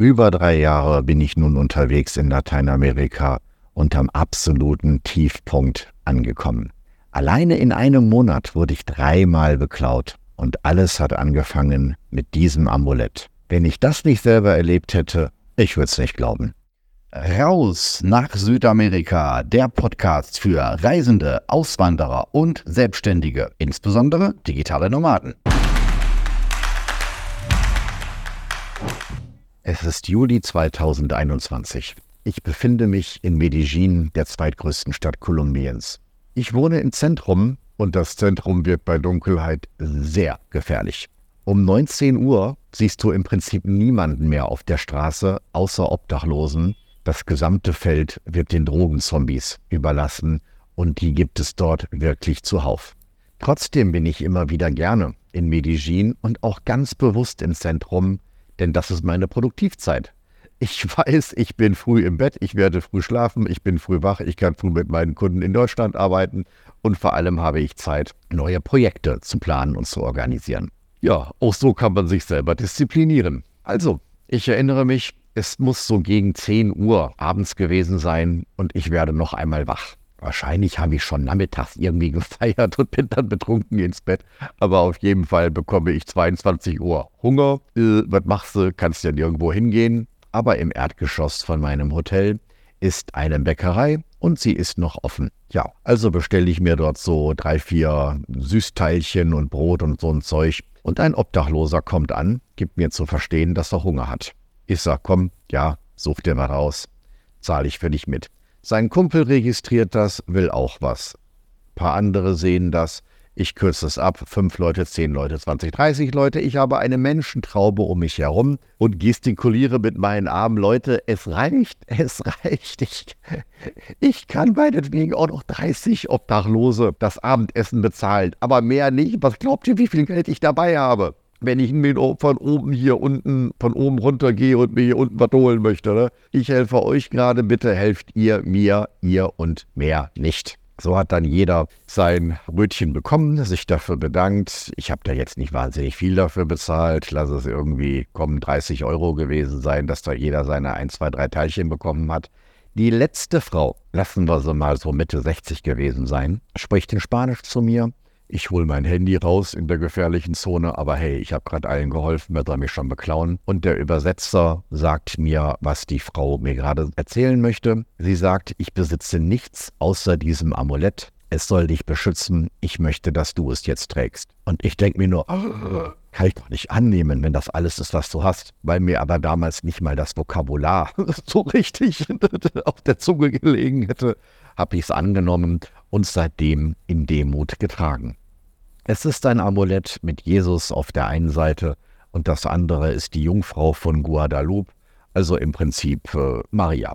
Über drei Jahre bin ich nun unterwegs in Lateinamerika und am absoluten Tiefpunkt angekommen. Alleine in einem Monat wurde ich dreimal beklaut und alles hat angefangen mit diesem Amulett. Wenn ich das nicht selber erlebt hätte, ich würde es nicht glauben. Raus nach Südamerika, der Podcast für Reisende, Auswanderer und Selbstständige, insbesondere digitale Nomaden. Es ist Juli 2021. Ich befinde mich in Medellin, der zweitgrößten Stadt Kolumbiens. Ich wohne im Zentrum und das Zentrum wird bei Dunkelheit sehr gefährlich. Um 19 Uhr siehst du im Prinzip niemanden mehr auf der Straße außer Obdachlosen. Das gesamte Feld wird den Drogenzombies überlassen und die gibt es dort wirklich zuhauf. Trotzdem bin ich immer wieder gerne in Medellin und auch ganz bewusst im Zentrum, denn das ist meine Produktivzeit. Ich weiß, ich bin früh im Bett, ich werde früh schlafen, ich bin früh wach, ich kann früh mit meinen Kunden in Deutschland arbeiten und vor allem habe ich Zeit, neue Projekte zu planen und zu organisieren. Ja, auch so kann man sich selber disziplinieren. Also, ich erinnere mich, es muss so gegen 10 Uhr abends gewesen sein und ich werde noch einmal wach. Wahrscheinlich habe ich schon nachmittags irgendwie gefeiert und bin dann betrunken ins Bett. Aber auf jeden Fall bekomme ich 22 Uhr Hunger. Äh, was machst du? Kannst ja nirgendwo hingehen. Aber im Erdgeschoss von meinem Hotel ist eine Bäckerei und sie ist noch offen. Ja, also bestelle ich mir dort so drei, vier Süßteilchen und Brot und so ein Zeug. Und ein Obdachloser kommt an, gibt mir zu verstehen, dass er Hunger hat. Ich sag, komm, ja, such dir mal raus. Zahle ich für dich mit. Sein Kumpel registriert das, will auch was. Ein paar andere sehen das. Ich kürze es ab. Fünf Leute, zehn Leute, 20, 30 Leute. Ich habe eine Menschentraube um mich herum und gestikuliere mit meinen Armen. Leute, es reicht, es reicht. Ich, ich kann meinetwegen auch noch 30 Obdachlose das Abendessen bezahlen. Aber mehr nicht. Was glaubt ihr, wie viel Geld ich dabei habe? Wenn ich von oben hier unten, von oben runter gehe und mir hier unten was holen möchte. Ne? Ich helfe euch gerade, bitte helft ihr mir, ihr und mehr nicht. So hat dann jeder sein Brötchen bekommen, sich dafür bedankt. Ich habe da jetzt nicht wahnsinnig viel dafür bezahlt. Lass es irgendwie kommen 30 Euro gewesen sein, dass da jeder seine 1, 2, 3 Teilchen bekommen hat. Die letzte Frau, lassen wir sie mal so Mitte 60 gewesen sein, spricht in Spanisch zu mir ich hole mein Handy raus in der gefährlichen Zone, aber hey, ich habe gerade allen geholfen, wer soll mich schon beklauen? Und der Übersetzer sagt mir, was die Frau mir gerade erzählen möchte. Sie sagt, ich besitze nichts außer diesem Amulett. Es soll dich beschützen. Ich möchte, dass du es jetzt trägst. Und ich denke mir nur, kann ich doch nicht annehmen, wenn das alles ist, was du hast. Weil mir aber damals nicht mal das Vokabular so richtig auf der Zunge gelegen hätte, habe ich es angenommen und seitdem in Demut getragen. Es ist ein Amulett mit Jesus auf der einen Seite und das andere ist die Jungfrau von Guadalupe, also im Prinzip äh, Maria.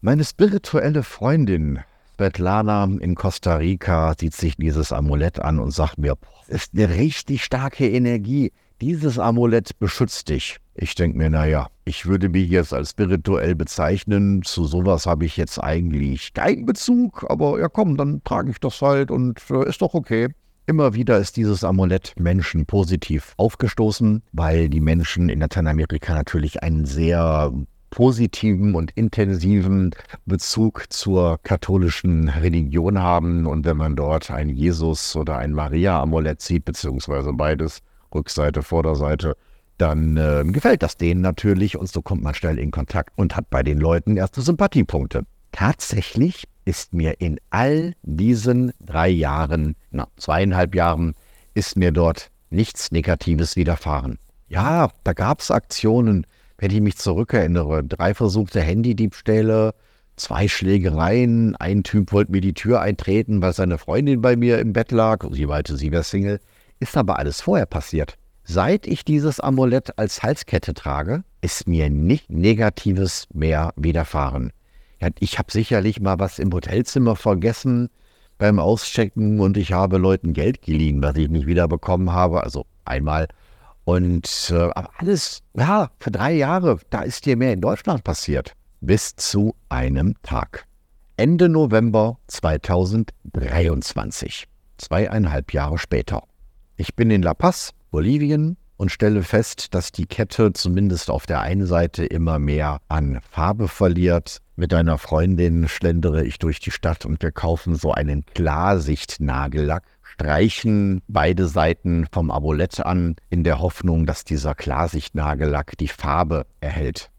Meine spirituelle Freundin Svetlana in Costa Rica sieht sich dieses Amulett an und sagt mir, es ist eine richtig starke Energie. Dieses Amulett beschützt dich. Ich denke mir, naja, ich würde mich jetzt als spirituell bezeichnen. Zu sowas habe ich jetzt eigentlich keinen Bezug, aber ja komm, dann trage ich das halt und äh, ist doch okay. Immer wieder ist dieses Amulett Menschen positiv aufgestoßen, weil die Menschen in Lateinamerika natürlich einen sehr positiven und intensiven Bezug zur katholischen Religion haben. Und wenn man dort ein Jesus- oder ein Maria-Amulett sieht, beziehungsweise beides, Rückseite, Vorderseite, dann äh, gefällt das denen natürlich und so kommt man schnell in Kontakt und hat bei den Leuten erste Sympathiepunkte. Tatsächlich ist mir in all diesen drei Jahren, na, zweieinhalb Jahren, ist mir dort nichts Negatives widerfahren. Ja, da gab es Aktionen, wenn ich mich zurückerinnere, drei versuchte Handydiebstähle, zwei Schlägereien, ein Typ wollte mir die Tür eintreten, weil seine Freundin bei mir im Bett lag, sie meinte, sie wäre Single, ist aber alles vorher passiert. Seit ich dieses Amulett als Halskette trage, ist mir nicht Negatives mehr widerfahren. Ja, ich habe sicherlich mal was im Hotelzimmer vergessen beim Auschecken und ich habe Leuten Geld geliehen, was ich nicht wiederbekommen habe, also einmal. Und äh, aber alles, ja, für drei Jahre, da ist dir mehr in Deutschland passiert. Bis zu einem Tag. Ende November 2023. Zweieinhalb Jahre später. Ich bin in La Paz, Bolivien, und stelle fest, dass die Kette zumindest auf der einen Seite immer mehr an Farbe verliert. Mit einer Freundin schlendere ich durch die Stadt und wir kaufen so einen Klarsicht-Nagellack, streichen beide Seiten vom Amulett an, in der Hoffnung, dass dieser Klarsicht-Nagellack die Farbe erhält.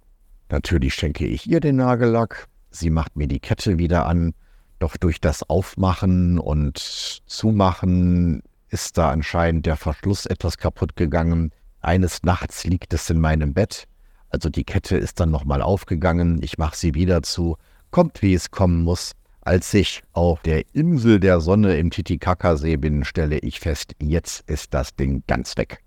Natürlich schenke ich ihr den Nagellack, sie macht mir die Kette wieder an, doch durch das Aufmachen und Zumachen ist da anscheinend der Verschluss etwas kaputt gegangen. Eines Nachts liegt es in meinem Bett. Also die Kette ist dann nochmal aufgegangen. Ich mache sie wieder zu. Kommt, wie es kommen muss. Als ich auf der Insel der Sonne im Titicacasee bin, stelle ich fest, jetzt ist das Ding ganz weg.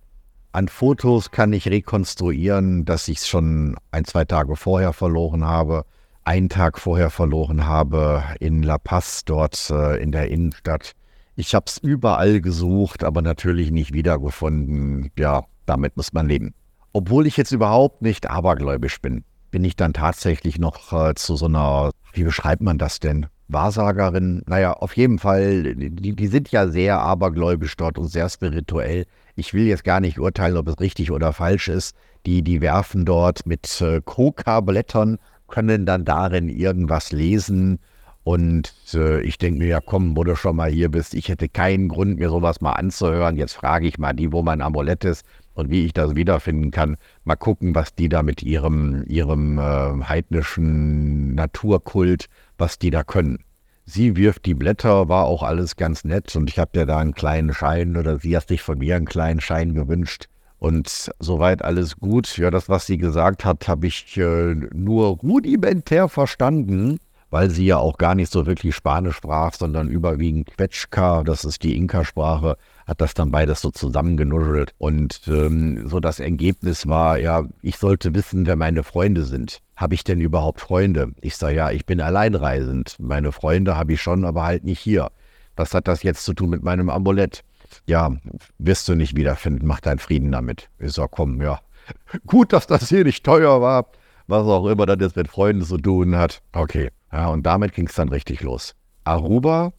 An Fotos kann ich rekonstruieren, dass ich es schon ein, zwei Tage vorher verloren habe, einen Tag vorher verloren habe in La Paz, dort äh, in der Innenstadt. Ich habe es überall gesucht, aber natürlich nicht wiedergefunden. Ja, damit muss man leben. Obwohl ich jetzt überhaupt nicht abergläubisch bin, bin ich dann tatsächlich noch äh, zu so einer, wie beschreibt man das denn? Wahrsagerin, naja, auf jeden Fall, die, die sind ja sehr abergläubisch dort und sehr spirituell. Ich will jetzt gar nicht urteilen, ob es richtig oder falsch ist. Die, die werfen dort mit äh, Coca-Blättern, können dann darin irgendwas lesen und äh, ich denke mir, ja komm, wo du schon mal hier bist, ich hätte keinen Grund, mir sowas mal anzuhören. Jetzt frage ich mal die, wo mein Amulett ist und wie ich das wiederfinden kann. Mal gucken, was die da mit ihrem, ihrem äh, heidnischen Naturkult, was die da können. Sie wirft die Blätter, war auch alles ganz nett und ich habe dir da einen kleinen Schein oder sie hat sich von mir einen kleinen Schein gewünscht. Und soweit alles gut. Ja, das, was sie gesagt hat, habe ich äh, nur rudimentär verstanden weil sie ja auch gar nicht so wirklich Spanisch sprach, sondern überwiegend Quetschka, das ist die Inka-Sprache, hat das dann beides so zusammengenuschelt. Und ähm, so das Ergebnis war, ja, ich sollte wissen, wer meine Freunde sind. Habe ich denn überhaupt Freunde? Ich sage, ja, ich bin alleinreisend. Meine Freunde habe ich schon, aber halt nicht hier. Was hat das jetzt zu tun mit meinem Amulett? Ja, wirst du nicht wiederfinden, mach deinen Frieden damit. Ich sage, komm, ja. Gut, dass das hier nicht teuer war. Was auch immer das jetzt mit Freunden zu tun hat. Okay, ja, und damit ging es dann richtig los. Aruba,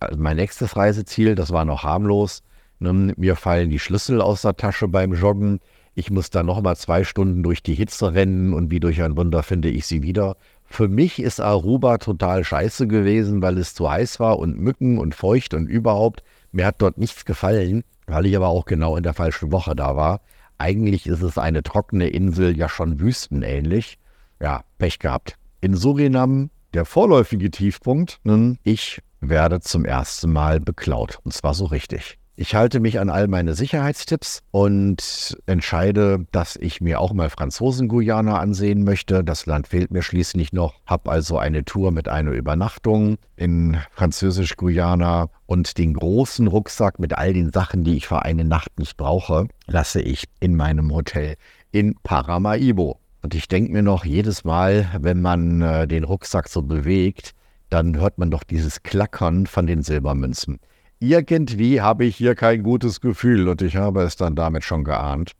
also mein nächstes Reiseziel, das war noch harmlos. Ne, mir fallen die Schlüssel aus der Tasche beim Joggen. Ich muss dann nochmal zwei Stunden durch die Hitze rennen und wie durch ein Wunder finde ich sie wieder. Für mich ist Aruba total scheiße gewesen, weil es zu heiß war und Mücken und feucht und überhaupt. Mir hat dort nichts gefallen, weil ich aber auch genau in der falschen Woche da war. Eigentlich ist es eine trockene Insel, ja schon wüstenähnlich. Ja, Pech gehabt in Surinam der vorläufige Tiefpunkt. Ich werde zum ersten Mal beklaut. Und zwar so richtig. Ich halte mich an all meine Sicherheitstipps und entscheide, dass ich mir auch mal Franzosen-Guyana ansehen möchte. Das Land fehlt mir schließlich noch. Habe also eine Tour mit einer Übernachtung in Französisch-Guyana und den großen Rucksack mit all den Sachen, die ich für eine Nacht nicht brauche, lasse ich in meinem Hotel in Paramaribo. Und ich denke mir noch, jedes Mal, wenn man äh, den Rucksack so bewegt, dann hört man doch dieses Klackern von den Silbermünzen. Irgendwie habe ich hier kein gutes Gefühl und ich habe es dann damit schon geahnt.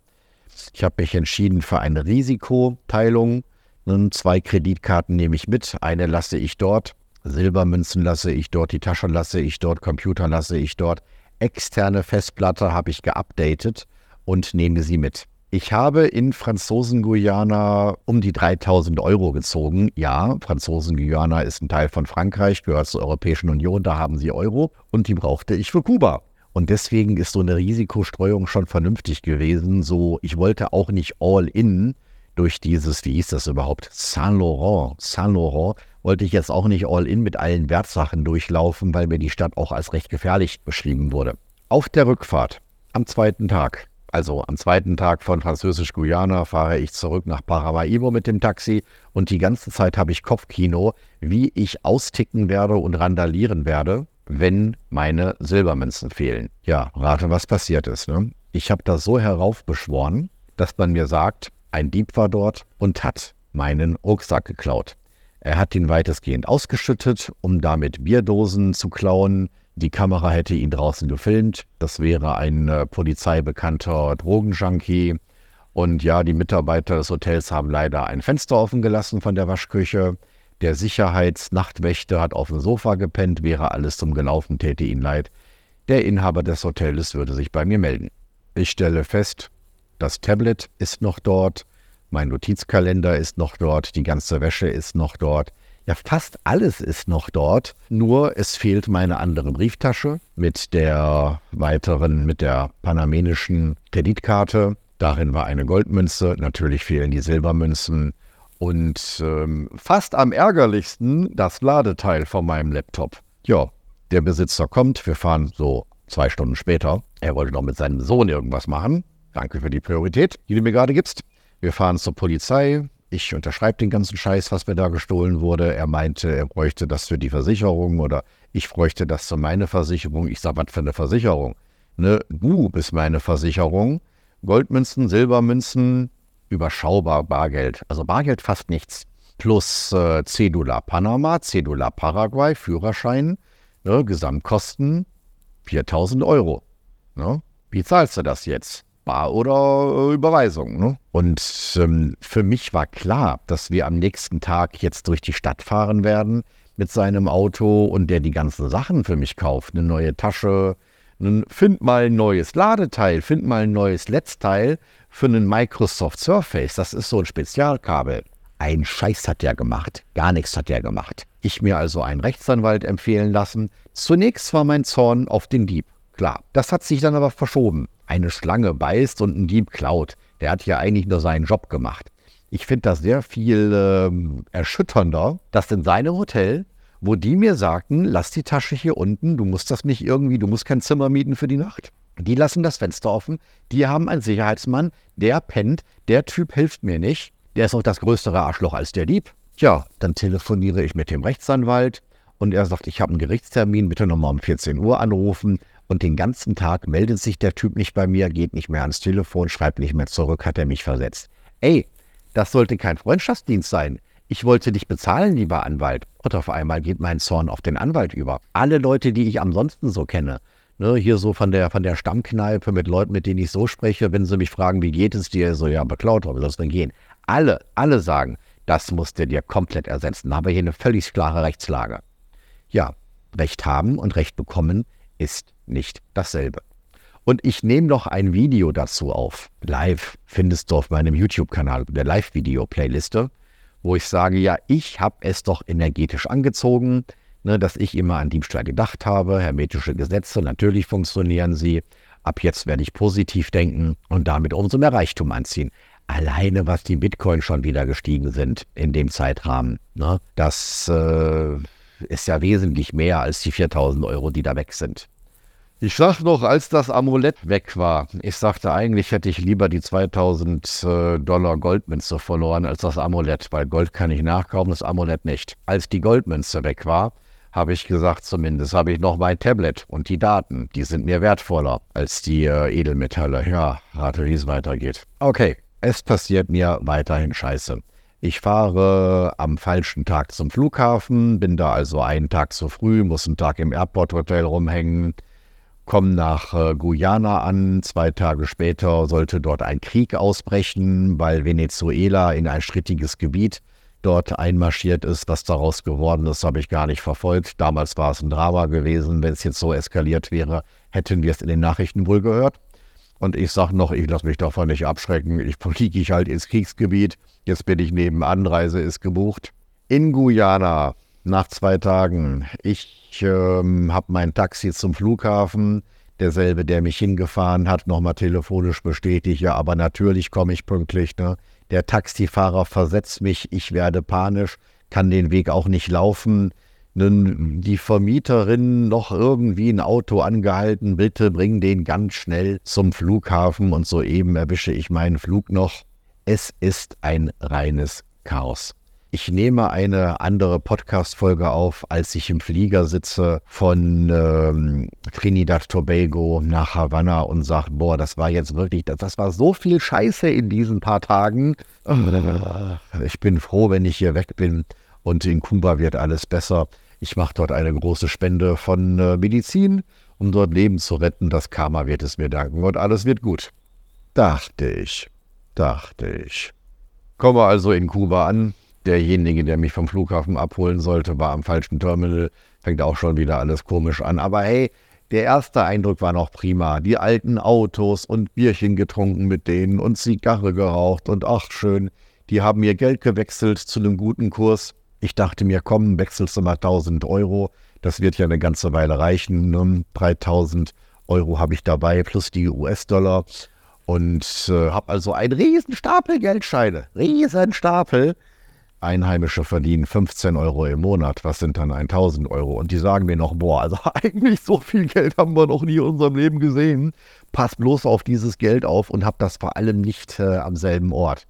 Ich habe mich entschieden für eine Risikoteilung. Zwei Kreditkarten nehme ich mit, eine lasse ich dort, Silbermünzen lasse ich dort, die Tasche lasse ich dort, Computer lasse ich dort, externe Festplatte habe ich geupdatet und nehme sie mit. Ich habe in Franzosen-Guyana um die 3000 Euro gezogen. Ja, Franzosen-Guyana ist ein Teil von Frankreich, gehört zur Europäischen Union, da haben sie Euro und die brauchte ich für Kuba. Und deswegen ist so eine Risikostreuung schon vernünftig gewesen. So, ich wollte auch nicht all in durch dieses, wie hieß das überhaupt? Saint Laurent. Saint Laurent wollte ich jetzt auch nicht all in mit allen Wertsachen durchlaufen, weil mir die Stadt auch als recht gefährlich beschrieben wurde. Auf der Rückfahrt am zweiten Tag also am zweiten Tag von Französisch-Guyana fahre ich zurück nach Paramaribo mit dem Taxi und die ganze Zeit habe ich Kopfkino, wie ich austicken werde und randalieren werde, wenn meine Silbermünzen fehlen. Ja, rate, was passiert ist. Ne? Ich habe das so heraufbeschworen, dass man mir sagt, ein Dieb war dort und hat meinen Rucksack geklaut. Er hat ihn weitestgehend ausgeschüttet, um damit Bierdosen zu klauen, die Kamera hätte ihn draußen gefilmt. Das wäre ein äh, polizeibekannter Drogenjunkie. Und ja, die Mitarbeiter des Hotels haben leider ein Fenster offen gelassen von der Waschküche. Der Sicherheitsnachtwächter hat auf dem Sofa gepennt, wäre alles zum Gelaufen, täte ihn leid. Der Inhaber des Hotels würde sich bei mir melden. Ich stelle fest, Das Tablet ist noch dort, mein Notizkalender ist noch dort, die ganze Wäsche ist noch dort. Ja, fast alles ist noch dort, nur es fehlt meine andere Brieftasche mit der weiteren, mit der panamenischen Kreditkarte. Darin war eine Goldmünze, natürlich fehlen die Silbermünzen und ähm, fast am ärgerlichsten das Ladeteil von meinem Laptop. Ja, der Besitzer kommt, wir fahren so zwei Stunden später. Er wollte noch mit seinem Sohn irgendwas machen. Danke für die Priorität, die du mir gerade gibst. Wir fahren zur Polizei. Ich unterschreibe den ganzen Scheiß, was mir da gestohlen wurde. Er meinte, er bräuchte das für die Versicherung oder ich bräuchte das für meine Versicherung. Ich sage, was für eine Versicherung? Ne, du bist meine Versicherung. Goldmünzen, Silbermünzen, überschaubar Bargeld. Also Bargeld fast nichts. Plus äh, Cedula Panama, Cedula Paraguay, Führerschein, ne, Gesamtkosten 4000 Euro. Ne? Wie zahlst du das jetzt? Bar oder äh, Überweisung. Ne? Und ähm, für mich war klar, dass wir am nächsten Tag jetzt durch die Stadt fahren werden mit seinem Auto und der die ganzen Sachen für mich kauft. Eine neue Tasche, find mal ein neues Ladeteil, find mal ein neues Netzteil für einen Microsoft Surface. Das ist so ein Spezialkabel. Ein Scheiß hat der gemacht. Gar nichts hat der gemacht. Ich mir also einen Rechtsanwalt empfehlen lassen. Zunächst war mein Zorn auf den Dieb. Klar, das hat sich dann aber verschoben. Eine Schlange beißt und ein Dieb klaut. Der hat ja eigentlich nur seinen Job gemacht. Ich finde das sehr viel äh, erschütternder, dass in seinem Hotel wo die mir sagten, lass die Tasche hier unten, du musst das nicht irgendwie, du musst kein Zimmer mieten für die Nacht. Die lassen das Fenster offen, die haben einen Sicherheitsmann, der pennt, der Typ hilft mir nicht, der ist auch das größere Arschloch als der Dieb. Tja, dann telefoniere ich mit dem Rechtsanwalt und er sagt, ich habe einen Gerichtstermin, bitte nochmal um 14 Uhr anrufen. Und den ganzen Tag meldet sich der Typ nicht bei mir, geht nicht mehr ans Telefon, schreibt nicht mehr zurück, hat er mich versetzt. Ey, das sollte kein Freundschaftsdienst sein. Ich wollte dich bezahlen, lieber Anwalt. Und auf einmal geht mein Zorn auf den Anwalt über. Alle Leute, die ich ansonsten so kenne, ne, hier so von der, von der Stammkneipe mit Leuten, mit denen ich so spreche, wenn sie mich fragen, wie geht es dir, so, ja, beklaut, wie soll es denn gehen? Alle, alle sagen, das musst du dir komplett ersetzen. Da haben wir hier eine völlig klare Rechtslage. Ja, Recht haben und Recht bekommen ist nicht dasselbe. Und ich nehme noch ein Video dazu auf. Live findest du auf meinem YouTube-Kanal, der Live-Video-Playliste wo ich sage, ja, ich habe es doch energetisch angezogen, ne, dass ich immer an Diebstahl gedacht habe, hermetische Gesetze, natürlich funktionieren sie. Ab jetzt werde ich positiv denken und damit umso mehr Reichtum anziehen. Alleine, was die Bitcoin schon wieder gestiegen sind in dem Zeitrahmen, ne, das äh, ist ja wesentlich mehr als die 4000 Euro, die da weg sind. Ich sag noch, als das Amulett weg war, ich sagte, eigentlich hätte ich lieber die 2000 äh, Dollar Goldmünze verloren als das Amulett, weil Gold kann ich nachkaufen, das Amulett nicht. Als die Goldmünze weg war, habe ich gesagt, zumindest habe ich noch mein Tablet und die Daten, die sind mir wertvoller als die äh, Edelmetalle. Ja, rate, wie es weitergeht. Okay, es passiert mir weiterhin Scheiße. Ich fahre am falschen Tag zum Flughafen, bin da also einen Tag zu früh, muss einen Tag im Airport Hotel rumhängen kommen nach äh, Guyana an. Zwei Tage später sollte dort ein Krieg ausbrechen, weil Venezuela in ein strittiges Gebiet dort einmarschiert ist. Was daraus geworden ist, habe ich gar nicht verfolgt. Damals war es ein Drama gewesen. Wenn es jetzt so eskaliert wäre, hätten wir es in den Nachrichten wohl gehört. Und ich sage noch, ich lasse mich davon nicht abschrecken. Ich fliege ich halt ins Kriegsgebiet. Jetzt bin ich nebenan, Reise ist gebucht. In Guyana nach zwei Tagen. Ich ähm, habe mein Taxi zum Flughafen. Derselbe, der mich hingefahren hat, nochmal telefonisch bestätigt, ja, aber natürlich komme ich pünktlich. Ne? Der Taxifahrer versetzt mich, ich werde panisch, kann den Weg auch nicht laufen. Die Vermieterin noch irgendwie ein Auto angehalten, bitte bring den ganz schnell zum Flughafen und soeben erwische ich meinen Flug noch. Es ist ein reines Chaos. Ich nehme eine andere Podcast-Folge auf, als ich im Flieger sitze von ähm, Trinidad Tobago nach Havanna und sage, boah, das war jetzt wirklich, das, das war so viel Scheiße in diesen paar Tagen. Ich bin froh, wenn ich hier weg bin und in Kuba wird alles besser. Ich mache dort eine große Spende von äh, Medizin, um dort Leben zu retten. Das Karma wird es mir danken und alles wird gut. Dachte ich, dachte ich. Komme also in Kuba an, derjenige, der mich vom Flughafen abholen sollte, war am falschen Terminal. Fängt auch schon wieder alles komisch an. Aber hey, Der erste Eindruck war noch prima. Die alten Autos und Bierchen getrunken mit denen und Zigarre geraucht und ach schön, die haben mir Geld gewechselt zu einem guten Kurs. Ich dachte mir, komm, wechselst du mal 1000 Euro. Das wird ja eine ganze Weile reichen. Ne? 3000 Euro habe ich dabei plus die US-Dollar und äh, habe also einen riesen Stapel Geldscheine. Riesen Stapel. Einheimische verdienen 15 Euro im Monat. Was sind dann 1000 Euro? Und die sagen mir noch, boah, also eigentlich so viel Geld haben wir noch nie in unserem Leben gesehen. Pass bloß auf dieses Geld auf und hab das vor allem nicht äh, am selben Ort.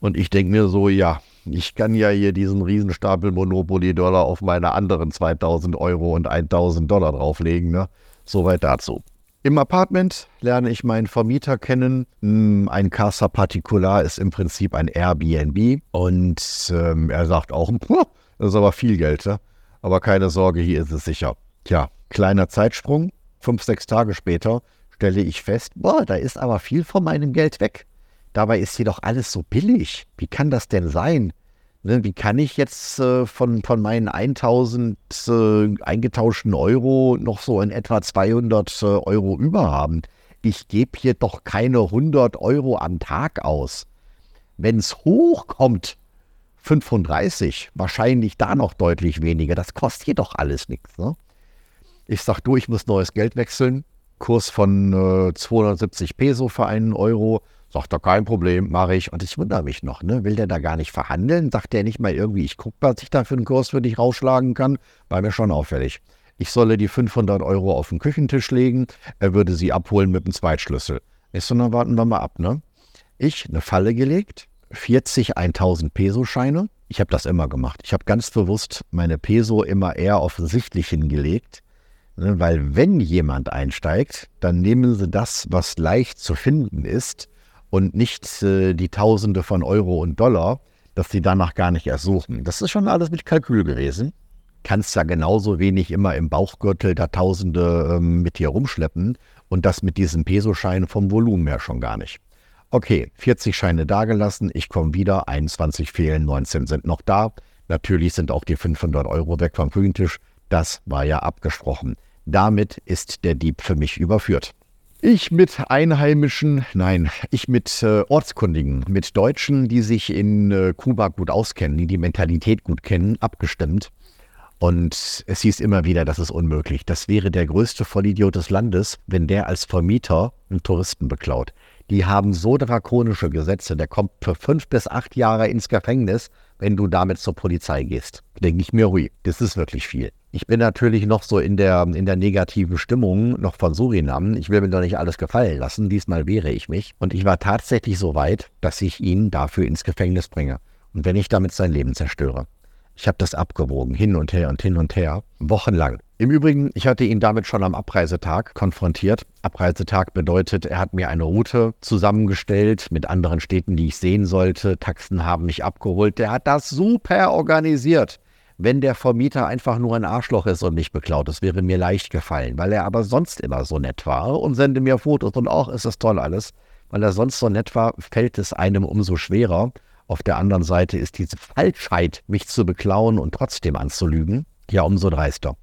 Und ich denke mir so, ja, ich kann ja hier diesen Riesenstapel Monopoly-Dollar auf meine anderen 2000 Euro und 1000 Dollar drauflegen. Ne? Soweit dazu. Im Apartment lerne ich meinen Vermieter kennen. Hm, ein Casa Particular ist im Prinzip ein Airbnb und ähm, er sagt auch, das ist aber viel Geld, ne? aber keine Sorge, hier ist es sicher. Tja, kleiner Zeitsprung, fünf, sechs Tage später stelle ich fest, boah, da ist aber viel von meinem Geld weg. Dabei ist hier doch alles so billig. Wie kann das denn sein? Ne, wie kann ich jetzt äh, von, von meinen 1000 äh, eingetauschten Euro noch so in etwa 200 äh, Euro überhaben? Ich gebe hier doch keine 100 Euro am Tag aus. Wenn es hochkommt, 35, wahrscheinlich da noch deutlich weniger. Das kostet hier doch alles nichts. Ne? Ich sage, du, ich muss neues Geld wechseln. Kurs von äh, 270 Peso für einen Euro. Sagt er, kein Problem, mache ich. Und ich wundere mich noch, ne? Will der da gar nicht verhandeln? Sagt der nicht mal irgendwie, ich gucke, was ich da für einen Kurs für dich rausschlagen kann? War mir schon auffällig. Ich solle die 500 Euro auf den Küchentisch legen, er würde sie abholen mit dem Zweitschlüssel. Ich so, dann warten wir mal ab, ne? Ich eine Falle gelegt, 40 1000 Peso-Scheine. Ich habe das immer gemacht. Ich habe ganz bewusst meine Peso immer eher offensichtlich hingelegt, ne? weil wenn jemand einsteigt, dann nehmen sie das, was leicht zu finden ist und nicht äh, die Tausende von Euro und Dollar, dass sie danach gar nicht erst suchen. Das ist schon alles mit Kalkül gewesen. Kannst ja genauso wenig immer im Bauchgürtel da Tausende ähm, mit dir rumschleppen und das mit diesem Pesoschein vom Volumen her schon gar nicht. Okay, 40 Scheine dagelassen, ich komme wieder, 21 fehlen, 19 sind noch da. Natürlich sind auch die 500 Euro weg vom Küchentisch. Das war ja abgesprochen. Damit ist der Dieb für mich überführt. Ich mit Einheimischen, nein, ich mit äh, Ortskundigen, mit Deutschen, die sich in äh, Kuba gut auskennen, die die Mentalität gut kennen, abgestimmt. Und es hieß immer wieder, das ist unmöglich. Das wäre der größte Vollidiot des Landes, wenn der als Vermieter einen Touristen beklaut. Die haben so drakonische Gesetze, der kommt für fünf bis acht Jahre ins Gefängnis, wenn du damit zur Polizei gehst. Denke ich mir, hui, das ist wirklich viel. Ich bin natürlich noch so in der, in der negativen Stimmung noch von Surinam. Ich will mir doch nicht alles gefallen lassen. Diesmal wehre ich mich. Und ich war tatsächlich so weit, dass ich ihn dafür ins Gefängnis bringe. Und wenn ich damit sein Leben zerstöre. Ich habe das abgewogen, hin und her und hin und her, wochenlang. Im Übrigen, ich hatte ihn damit schon am Abreisetag konfrontiert. Abreisetag bedeutet, er hat mir eine Route zusammengestellt mit anderen Städten, die ich sehen sollte. Taxen haben mich abgeholt. Der hat das super organisiert wenn der Vermieter einfach nur ein Arschloch ist und mich beklaut. Das wäre mir leicht gefallen, weil er aber sonst immer so nett war und sende mir Fotos und auch ist es toll alles. Weil er sonst so nett war, fällt es einem umso schwerer. Auf der anderen Seite ist diese Falschheit, mich zu beklauen und trotzdem anzulügen, ja umso dreister.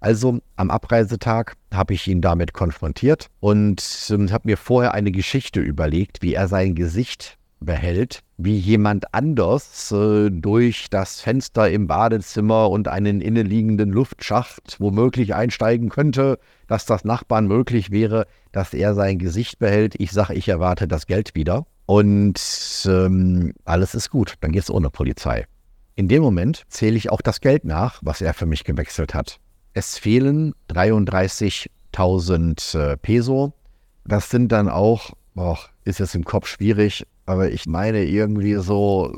Also am Abreisetag habe ich ihn damit konfrontiert und ähm, habe mir vorher eine Geschichte überlegt, wie er sein Gesicht behält, wie jemand anders äh, durch das Fenster im Badezimmer und einen innenliegenden Luftschacht womöglich einsteigen könnte, dass das Nachbarn möglich wäre, dass er sein Gesicht behält. Ich sage, ich erwarte das Geld wieder und ähm, alles ist gut, dann geht es ohne Polizei. In dem Moment zähle ich auch das Geld nach, was er für mich gewechselt hat. Es fehlen 33.000 äh, Peso. Das sind dann auch, boah, ist jetzt im Kopf schwierig, aber ich meine irgendwie so,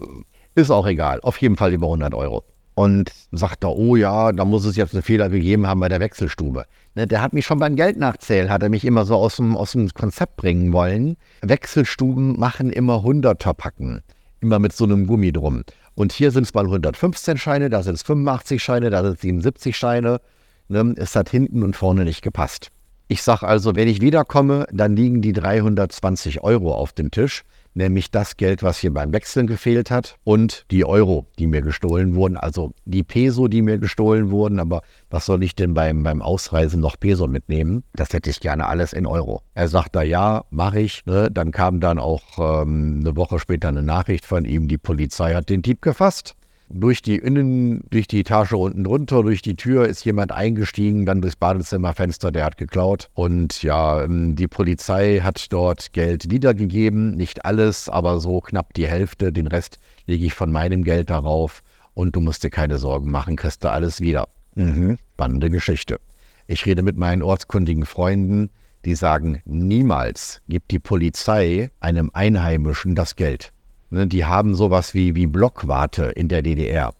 ist auch egal, auf jeden Fall über 100 Euro. Und sagt er, oh ja, da muss es jetzt einen Fehler gegeben haben bei der Wechselstube. Ne, der hat mich schon beim Geld nachzählen, hat er mich immer so aus dem, aus dem Konzept bringen wollen. Wechselstuben machen immer 100er Packen, immer mit so einem Gummi drum. Und hier sind es mal 115 Scheine, da sind es 85 Scheine, da sind es 77 Scheine. Ne, es hat hinten und vorne nicht gepasst. Ich sage also, wenn ich wiederkomme, dann liegen die 320 Euro auf dem Tisch nämlich das Geld, was hier beim Wechseln gefehlt hat und die Euro, die mir gestohlen wurden, also die Peso, die mir gestohlen wurden, aber was soll ich denn beim, beim Ausreisen noch Peso mitnehmen? Das hätte ich gerne alles in Euro. Er sagt da, ja, mache ich. Ne? Dann kam dann auch ähm, eine Woche später eine Nachricht von ihm, die Polizei hat den Dieb gefasst durch die Innen, durch die Etage unten drunter, durch die Tür ist jemand eingestiegen, dann durchs Badezimmerfenster, der hat geklaut. Und ja, ähm, die Polizei hat dort Geld wiedergegeben. Nicht alles, aber so knapp die Hälfte. Den Rest lege ich von meinem Geld darauf. Und du musst dir keine Sorgen machen, kriegst du alles wieder. Mhm. Spannende Geschichte. Ich rede mit meinen ortskundigen Freunden, die sagen, niemals gibt die Polizei einem Einheimischen das Geld. Ne, die haben sowas wie, wie Blockwarte in der DDR.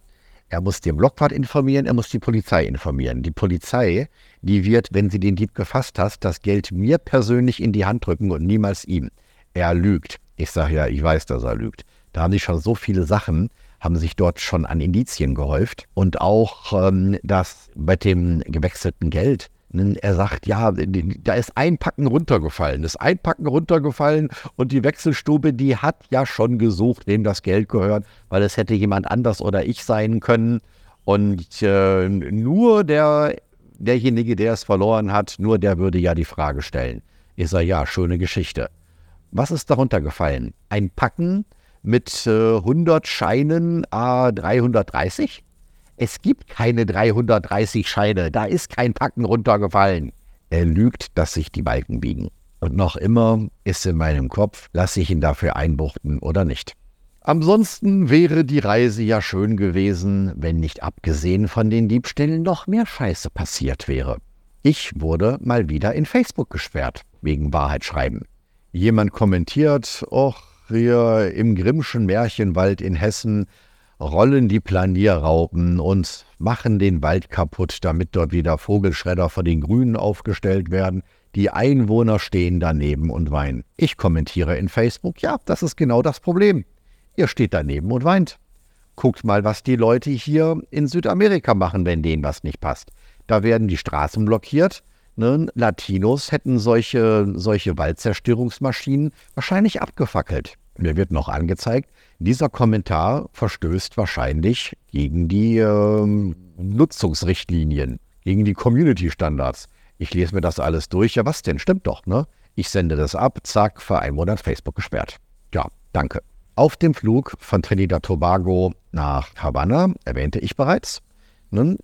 Er muss den Blockwart informieren, er muss die Polizei informieren. Die Polizei, die wird, wenn sie den Dieb gefasst hat, das Geld mir persönlich in die Hand drücken und niemals ihm. Er lügt. Ich sage ja, ich weiß, dass er lügt. Da haben sich schon so viele Sachen, haben sich dort schon an Indizien gehäuft. Und auch ähm, das mit dem gewechselten Geld, er sagt, ja, da ist ein Packen runtergefallen, ist ein Packen runtergefallen und die Wechselstube, die hat ja schon gesucht, wem das Geld gehört, weil es hätte jemand anders oder ich sein können. Und äh, nur der, derjenige, der es verloren hat, nur der würde ja die Frage stellen. Ich sage, ja, schöne Geschichte. Was ist darunter gefallen? Ein Packen mit äh, 100 Scheinen A 330? Es gibt keine 330 Scheine, da ist kein Packen runtergefallen. Er lügt, dass sich die Balken biegen. Und noch immer ist in meinem Kopf, lasse ich ihn dafür einbuchten oder nicht. Ansonsten wäre die Reise ja schön gewesen, wenn nicht abgesehen von den Diebstählen noch mehr Scheiße passiert wäre. Ich wurde mal wieder in Facebook gesperrt, wegen Wahrheitsschreiben. Jemand kommentiert, och, hier im Grimmschen Märchenwald in Hessen rollen die Planierraupen und machen den Wald kaputt, damit dort wieder Vogelschredder von den Grünen aufgestellt werden. Die Einwohner stehen daneben und weinen. Ich kommentiere in Facebook, ja, das ist genau das Problem. Ihr steht daneben und weint. Guckt mal, was die Leute hier in Südamerika machen, wenn denen was nicht passt. Da werden die Straßen blockiert. Ne? Latinos hätten solche, solche Waldzerstörungsmaschinen wahrscheinlich abgefackelt. Mir wird noch angezeigt, dieser Kommentar verstößt wahrscheinlich gegen die äh, Nutzungsrichtlinien, gegen die Community-Standards. Ich lese mir das alles durch. Ja, was denn? Stimmt doch, ne? Ich sende das ab, zack, für einen Monat Facebook gesperrt. Ja, danke. Auf dem Flug von Trinidad Tobago nach Havanna, erwähnte ich bereits,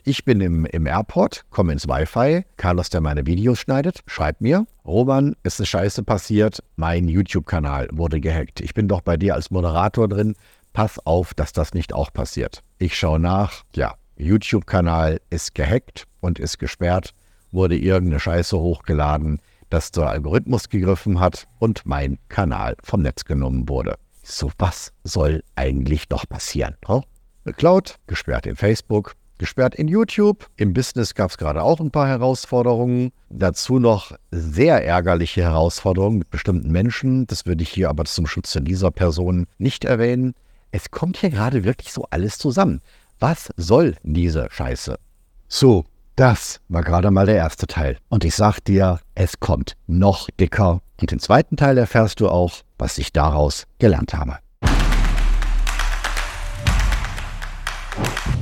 ich bin im, im Airport, komme ins Wi-Fi. Carlos, der meine Videos schneidet, schreibt mir: Roman, ist eine Scheiße passiert. Mein YouTube-Kanal wurde gehackt. Ich bin doch bei dir als Moderator drin. Pass auf, dass das nicht auch passiert. Ich schaue nach. Ja, YouTube-Kanal ist gehackt und ist gesperrt. Wurde irgendeine Scheiße hochgeladen, dass der Algorithmus gegriffen hat und mein Kanal vom Netz genommen wurde. So was soll eigentlich doch passieren? Oh? Geklaut, gesperrt in Facebook, gesperrt in YouTube. Im Business gab es gerade auch ein paar Herausforderungen. Dazu noch sehr ärgerliche Herausforderungen mit bestimmten Menschen. Das würde ich hier aber zum Schutze dieser Person nicht erwähnen. Es kommt hier gerade wirklich so alles zusammen. Was soll diese Scheiße? So, das war gerade mal der erste Teil. Und ich sag dir, es kommt noch dicker. Und im zweiten Teil erfährst du auch, was ich daraus gelernt habe.